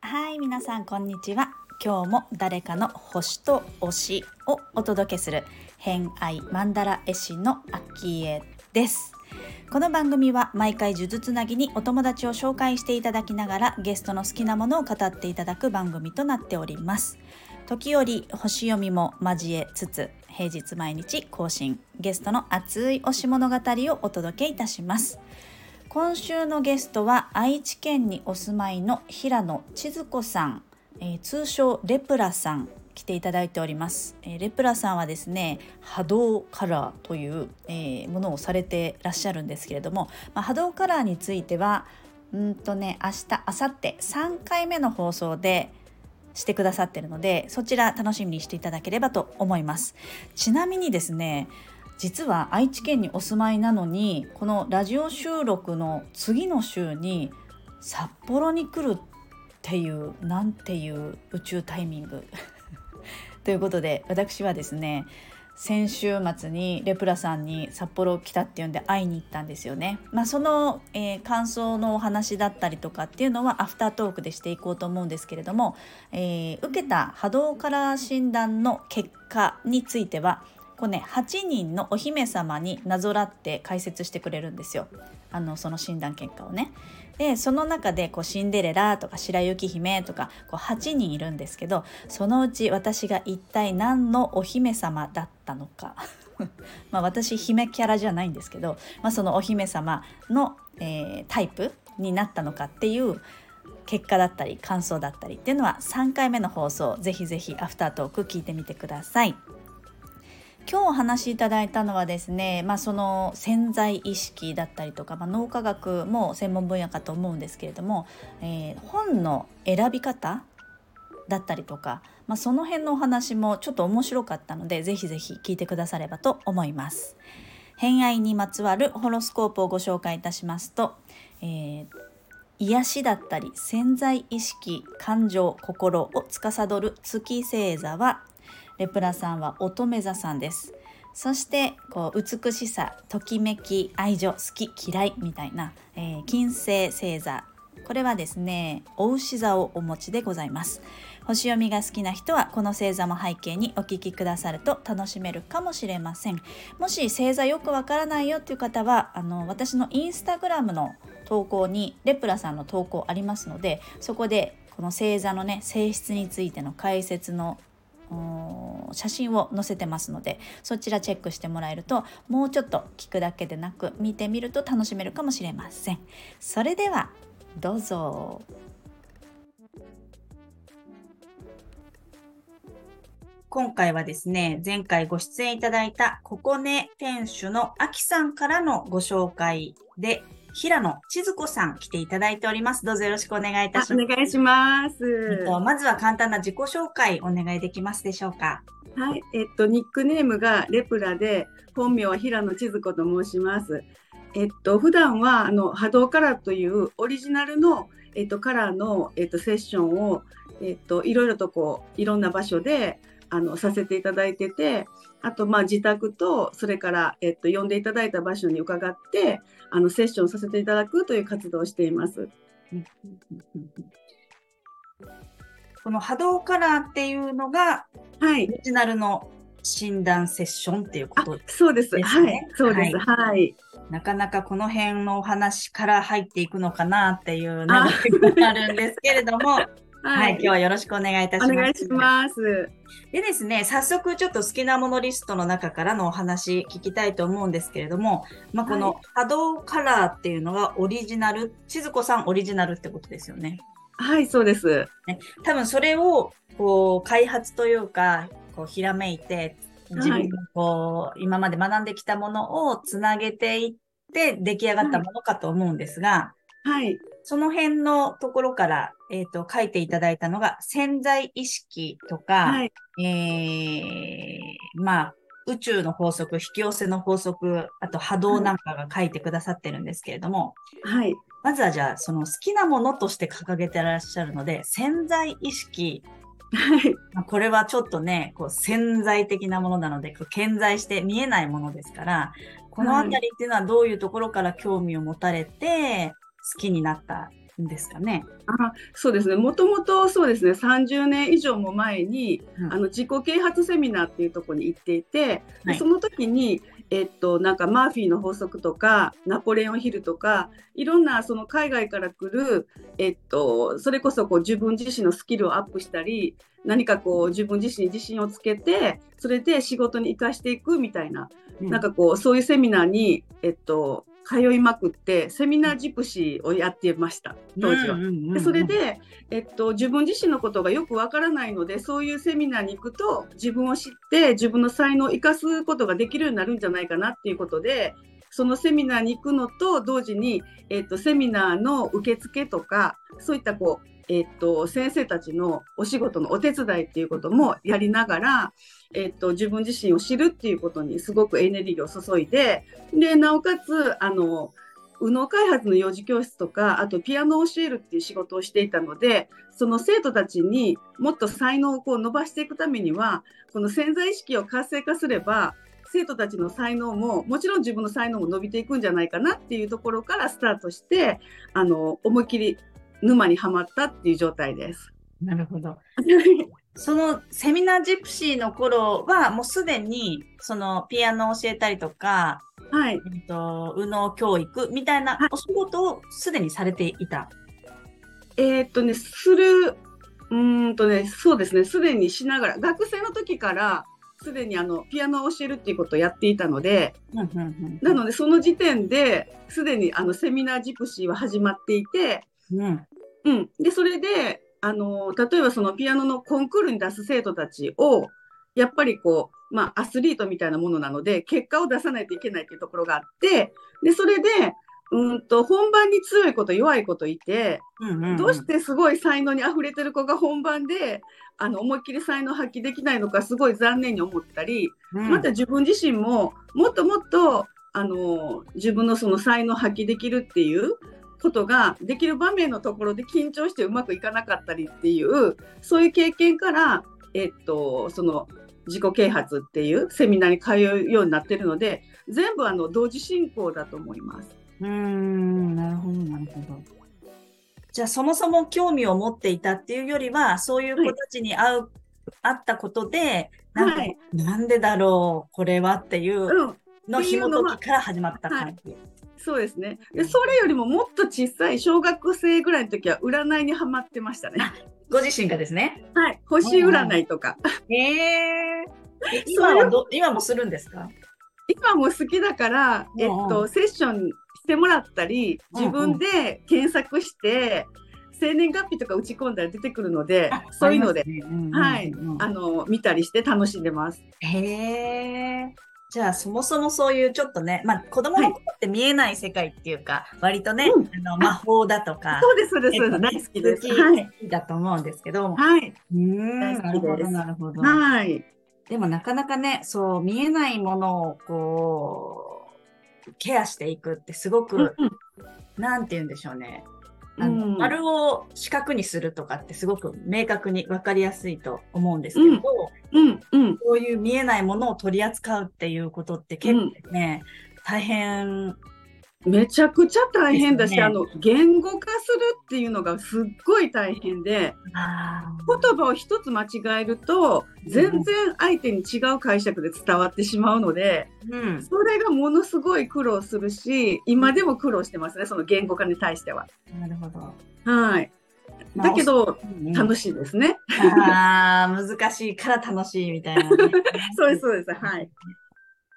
はい皆さんこんにちは。今日も誰かの星と推しをお届けする偏愛マンダラ絵師のアキエです。この番組は毎回呪術つなぎにお友達を紹介していただきながらゲストの好きなものを語っていただく番組となっております。時折星読みも交えつつ平日毎日更新ゲストの熱い推し物語をお届けいたします。今週のゲストは愛知県にお住まいの平野千鶴子さん、えー、通称レプラさん。来ていただいております、えー、レプラさんはですね波動カラーという、えー、ものをされてらっしゃるんですけれども、まあ、波動カラーについてはうんとね明日明後日3回目の放送でしてくださってるのでそちら楽しみにしていただければと思います。ちなみにですね実は愛知県にお住まいなのにこのラジオ収録の次の週に札幌に来るっていうなんていう宇宙タイミング。ということで私はですね先週末にレプラさんに札幌来たっていうんで会いに行ったんですよね。まあ、その、えー、感想のお話だったりとかっていうのはアフタートークでしていこうと思うんですけれども、えー、受けた波動カラー診断の結果についてはこうね8人のお姫様になぞらって解説してくれるんですよあのその診断結果をね。でその中でこうシンデレラとか白雪姫とかこう8人いるんですけどそのうち私が一体何のお姫様だったのか まあ私姫キャラじゃないんですけど、まあ、そのお姫様の、えー、タイプになったのかっていう結果だったり感想だったりっていうのは3回目の放送ぜひぜひアフタートーク聞いてみてください。今日お話しいただいたのはですね、まあ、その潜在意識だったりとか、まあ、脳科学も専門分野かと思うんですけれども、えー、本の選び方だったりとか、まあ、その辺のお話もちょっと面白かったのでぜひぜひ聞いてくださればと思います。偏愛にまつわるホロスコープをご紹介いたしますと、えー、癒しだったり潜在意識感情心を司る月星座はレプラさんは乙女座さんです。そしてこう美しさときめき愛情好き嫌いみたいな、えー、金星星座。これはですねお牛座をお持ちでございます。星読みが好きな人はこの星座も背景にお聞きくださると楽しめるかもしれません。もし星座よくわからないよっていう方はあの私のインスタグラムの投稿にレプラさんの投稿ありますのでそこでこの星座のね性質についての解説の写真を載せてますのでそちらチェックしてもらえるともうちょっと聞くだけでなく見てみると楽しめるかもしれません。それではどうぞ。今回はですね前回ご出演いただいたここね店主のあきさんからのご紹介で平野千鶴子さん来ていただいております。どうぞよろしくお願いいたします。お願いします。えっと、まずは簡単な自己紹介お願いできますでしょうか？はい、えっと、ニックネームがレプラで、本名は平野千鶴子と申します。えっと、普段はあの波動カラーというオリジナルの、えっと、カラーの、えっと、セッションを、えっと、いろいろとこういろんな場所であのさせていただいててあとまあ自宅とそれから、えっと、呼んでいただいた場所に伺ってあのセッションさせていただくという活動をしています。この波動カラーっていうのが、はい、オリジナルの診断セッションっていうことですね。そうです。はい。そうです。はい、はい。なかなかこの辺のお話から入っていくのかなっていうのがあるんですけれども、はい、今日はよろしくお願いいたします。お願いします。でですね、早速ちょっと好きなものリストの中からのお話聞きたいと思うんですけれども、まあ、この波動カラーっていうのがオリジナル、千鶴子さんオリジナルってことですよね。はい、そうです。ね、多分それをこう開発というか、こうひらめいて、自分のこう、はい、今まで学んできたものをつなげていって出来上がったものかと思うんですが、はい。その辺のところから、えっ、ー、と、書いていただいたのが、潜在意識とか、はい、えー、まあ、宇宙の法則、引き寄せの法則、あと波動なんかが書いてくださってるんですけれども、はい。まずはじゃあ、その好きなものとして掲げてらっしゃるので、潜在意識はい。まあこれはちょっとね、こう潜在的なものなので、こう顕在して見えないものですから、このあたりっていうのはどういうところから興味を持たれて、好きになったんですかね？あそうですね。もともとそうですね。30年以上も前に、うんあの自己啓発セミナーっていうところに行っていて、ではいその時にえっとなんかマーフィーの法則とかナポレオンヒルとかいろんなその海外から来るえっとそれこそこう自分自身のスキルをアップしたり何かこう自分自身に自信をつけてそれで仕事に生かしていくみたいななんかこうそういうセミナーに、えっと、通いまくってセミナージプシーをやってました当時は。でそれ、で、えっと、自分自身のことがよくわからないのでそういうセミナーに行くと自分を知って自分の才能を生かすことができるようになるんじゃないかなっていうことでそのセミナーに行くのと同時に、えっと、セミナーの受付とかそういったこうえっと、先生たちのお仕事のお手伝いっていうこともやりながら、えっと、自分自身を知るっていうことにすごくエネルギーを注いででなおかつあの右脳開発の幼児教室とかあとピアノを教えるっていう仕事をしていたのでその生徒たちにもっと才能をこう伸ばしていくためにはこの潜在意識を活性化すれば生徒たちの才能ももちろん自分の才能も伸びていくんじゃないかなっていうところからスタートしてあの思いっきり沼にはまったっていう状態です。なるほど。そのセミナージプシーの頃は、もうすでに、そのピアノを教えたりとか、はい、えっと、右脳教育みたいなはいお仕事をすでにされていた。えーっとねするうーんとねそうですねすでにしながら学生の時からすでにあのピアノを教えるっていうことをやっていたのでなのでその時点ですでにあのセミナージプシーは始まっていて、うん。うん、でそれであの例えばそのピアノのコンクールに出す生徒たちをやっぱりこう、まあ、アスリートみたいなものなので結果を出さないといけないっていうところがあってでそれでうんと本番に強い子と弱い子といてうんうんうん。どうしてすごい才能にあふれてる子が本番であの思いっきり才能を発揮できないのかすごい残念に思ったり、うん。また自分自身ももっともっとあの自分のその才能を発揮できるっていうことができる場面のところで緊張してうまくいかなかったりっていうそういう経験から、えっと、その自己啓発っていうセミナーに通うようになってるので全部あの同時進行だと思います。うーん、なるほど、なるほど。じゃあ、そもそも興味を持っていたっていうよりは、そういう子たちに会う、会ったことで、なんか、はいなんでだろう、これはっていううんの紐解きから始まった感じ。そうですね。で、それよりももっと小さい小学生ぐらいの時は占いにはまってましたね。ご自身がですね？はい。星占いとか。へえ。え今はど、今もするんですか？今も好きだから、えっうんうと、セッションしてもらったり、自分で検索して、生年月日とか打ち込んだら出てくるので、そういうので、ねうんうんうんはい。あの、見たりして楽しんでます。へえ。じゃあ、そもそもそういうちょっとね、まあ、子供の頃って見えない世界っていうか、割とね、うんあの魔法だとか、そうです、そうです。結構大好きです。好きはい。だと思うんですけど、はい。うーん、大なるほど、なるほど。はい。でもなかなかね、そう、見えないものをこう、ケアしていくってすごく、なんて言うんでしょうね。あのうん丸を四角にするとかってすごく明確に分かりやすいと思うんですけど、うん、うん、うん。こういう見えないものを取り扱うっていうことって結構ね、大変。めちゃくちゃ大変だし、ねあの言語化するっていうのがすっごい大変であ言葉を一つ間違えると全然相手に違う解釈で伝わってしまうのでうん。それがものすごい苦労するし今でも苦労してますねその言語化に対しては。なるほど。はい、まあだけどうん楽しいですね。ああ、難しいから楽しいみたいなね、そうですそうです。はい。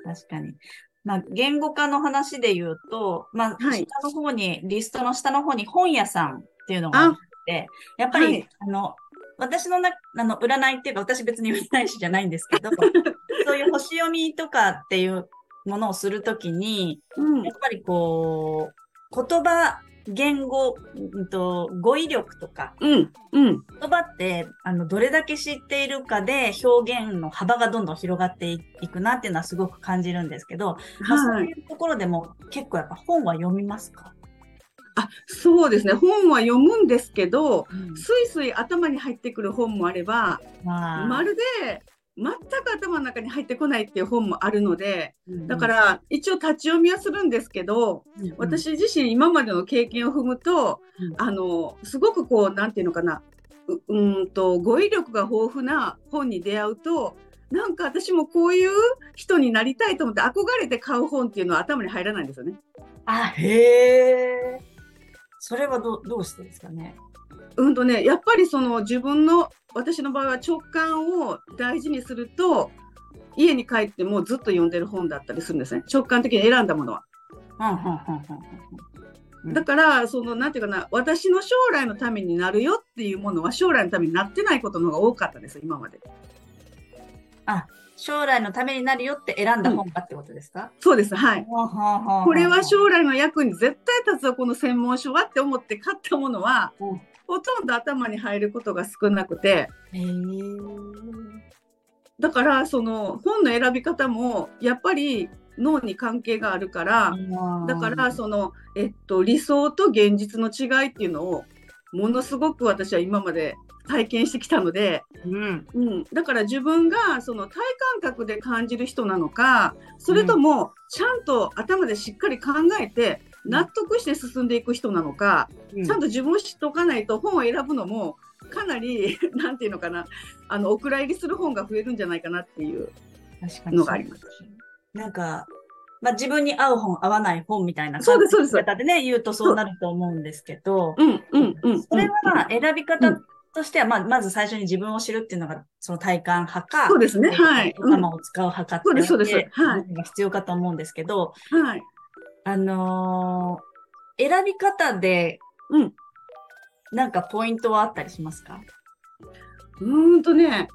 確かに。まあ、言語化の話で言うと、まあ、はい。下の方に、リストの下の方に本屋さんっていうのがあって、やっぱり、はい。あの、私のな、あの、占いっていうか、私別に占い師じゃないんですけど、そういう星読みとかっていうものをするときに、うん。やっぱりこう、言葉、言語、うんと、語彙力とか、うんうん。言葉って、あの、どれだけ知っているかで表現の幅がどんどん広がっていくなっていうのはすごく感じるんですけど、まあ、そはい。ういうところでも結構やっぱ本は読みますか？あそうですね。本は読むんですけど、うん。すいすい頭に入ってくる本もあればまあ。まるで全く頭の中に入ってこないっていう本もあるのでうん。だから一応立ち読みはするんですけどうん私自身今までの経験を踏むとうん。あのすごくこうなんていうのかなうんと語彙力が豊富な本に出会うとなんか私もこういう人になりたいと思って憧れて買う本っていうのは頭に入らないんですよね。あへえそれはどうどうしてですかね？うんとねやっぱりその自分の私の場合は直感を大事にすると家に帰ってもずっと読んでる本だったりするんですね直感的に選んだものは。うんうんうんうんうんだからそのなんていうかな私の将来のためになるよっていうものは将来のためになってないことの方が多かったです今まで。将来のためになるよって選んだ本がってことですか、そうですはい。これは将来の役に絶対立つわこの専門書はって思って買ったものはうんほとんど頭に入ることが少なくて。だからその本の選び方もやっぱり脳に関係があるからだからその、えっと、理想と現実の違いっていうのをものすごく私は今まで体験してきたので、うん。うん、だから自分がその体感覚で感じる人なのかそれともちゃんと頭でしっかり考えて納得して進んでいく人なのか、うん。ちゃんと自分を知っておかないと本を選ぶのもかなり なんていうのかなあのお蔵入りする本が増えるんじゃないかなっていう確かに。のがあります。なんか、まあ、自分に合う本、合わない本みたいなそうですそうです。方でね、言うとそうなると思うんですけど、う。んうんうん、それは選び方うんとしては、まあ、まず最初に自分を知るっていうのが、その体感派か、そうですね。はい。うん。頭を使う派かっていうはい。のが必要かと思うんですけど、はいあのー選び方で、うん。なんかポイントはあったりしますか？うーんとね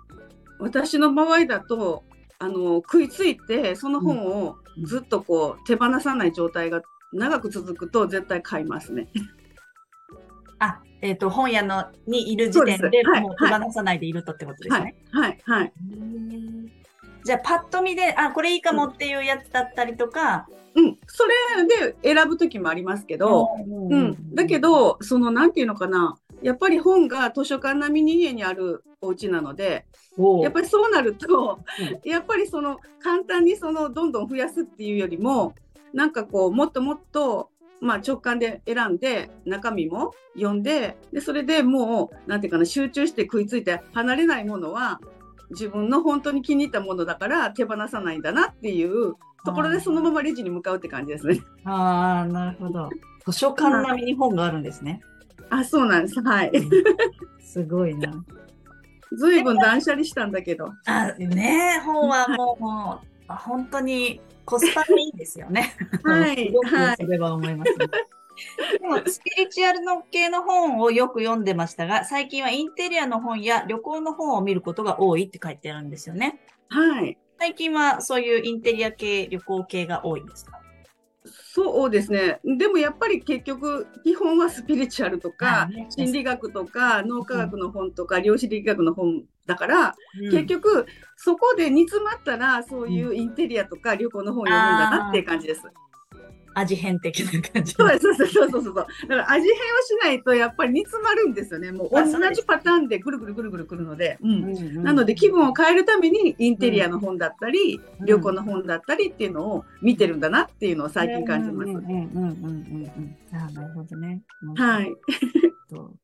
私の場合だとあの食いついてその本をずっとこう手放さない状態が長く続くと絶対買いますね。あ、えっ、と、本屋のにいる時点でもう手放さないでいるとってことですはね。い。はい。はい。じゃあ、パッと見で、あ、これいいかもっていうやつだったりとか、うん。それで選ぶ時もありますけど、ううんだけ、どそのなんていうのかな。やっぱり本が図書館並みに家にあるお家なのでおやっぱりそうなると、やっぱりその簡単にそのどんどん増やすっていうよりもなんかこうもっともっと、まあ、直感で選んで中身も読んででそれでもうなんていうかな集中して食いついて離れないものは自分の本当に気に入ったものだから手放さないんだなっていうところでそのままレジに向かうって感じですね。ああ、なるほど。図書館並みに本があるんですね。あそうなんですはい。すごいな。ずいぶん断捨離したんだけど。あ、ねえ本はもう、もうあ本当にコスパがいいですよね。はい すごくはいそれは思います、ね。でも、スピリチュアルの系の本をよく読んでましたが、最近はインテリアの本や旅行の本を見ることが多いって書いてあるんですよね。はい。最近はそういうインテリア系、旅行系が多いんですか？そうですね。でもやっぱり結局基本はスピリチュアルとかはいね心理学とか脳科学の本とか量子力学の本だから、うん結局そこで煮詰まったらそういうインテリアとか旅行の本を読むんだなっていう感じです。味変的な感じ。そうそうそうそうそうそう。だから味変をしないとやっぱり煮詰まるんですよね。もう同じパターンでぐるぐるぐるぐるくるので。うんうんうんなので気分を変えるためにインテリアの本だったり、うん旅行の本だったりっていうのを見てるんだなっていうのを最近感じます。うんうんうんうんうんうん。ああ、なるほどね。はい。と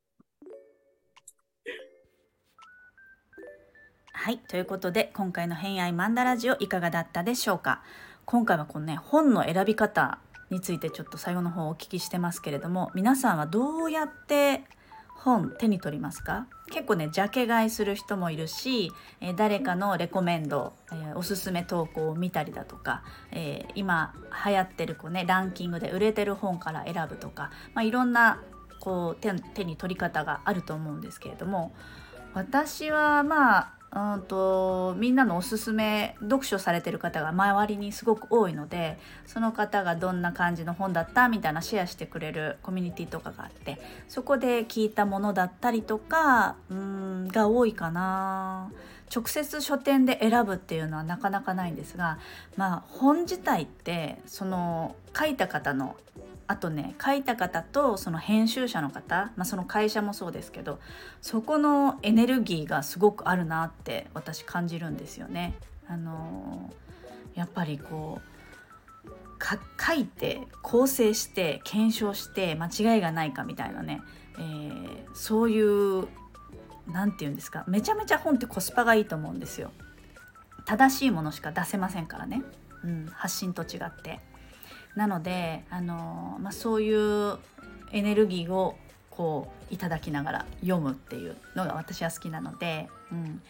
はい、ということで今回の「偏愛マンダラジオ」いかがだったでしょうか？今回はこのね本の選び方についてちょっと最後の方お聞きしてますけれども皆さんはどうやって本手に取りますか？結構ねジャケ買いする人もいるし、え誰かのレコメンド、えおすすめ投稿を見たりだとか、え今流行ってるこう、ね、ランキングで売れてる本から選ぶとか、まあ、いろんなこう手手に取り方があると思うんですけれども私はまあうんとみんなのおすすめ読書されてる方が周りにすごく多いのでその方がどんな感じの本だったみたいなシェアしてくれるコミュニティとかがあってそこで聞いたものだったりとかうんが多いかな。直接書店で選ぶっていうのはなかなかないんですがまあ本自体ってその書いた方のあとね書いた方とその編集者の方、まあ、その会社もそうですけどそこのエネルギーがすごくあるなって私感じるんですよね。あのー、やっぱりこう書いて構成して検証して間違いがないかみたいなね、えー、そういう何て言うんですかめちゃめちゃ本ってコスパがいいと思うんですよ。正しいものしか出せませんからね、うん、発信と違って。なので、あのまあ、そういうエネルギーをこういただきながら読むっていうのが私は好きなので、うん、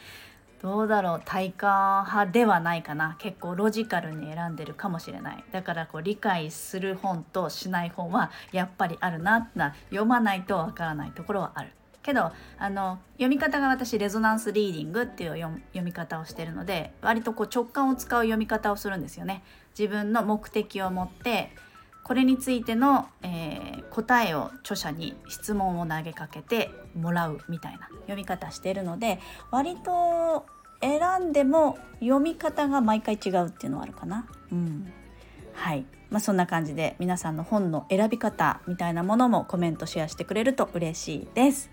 どうだろう体感派ではないかな。結構ロジカルに選んでるかもしれない。だからこう理解する本としない本はやっぱりあるなな読まないとわからないところはある。けどあの読み方が私レゾナンスリーディングっていう読み方をしてるので割とこう直感を使う読み方をするんですよね。自分の目的を持ってこれについての、えー、答えを著者に質問を投げかけてもらうみたいな読み方してるので割と選んでも読み方が毎回違うっていうのはあるかな。うん、はいまあ、そんな感じで皆さんの本の選び方みたいなものもコメントシェアしてくれると嬉しいです。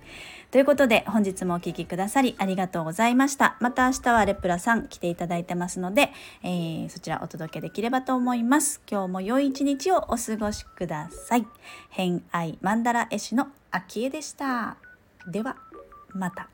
ということで本日もお聴きくださりありがとうございました。また明日はレプラさん来ていただいてますので、えー、そちらお届けできればと思います。今日も良い一日をお過ごしください。偏愛マンダラ絵師の秋江でした。ではまた。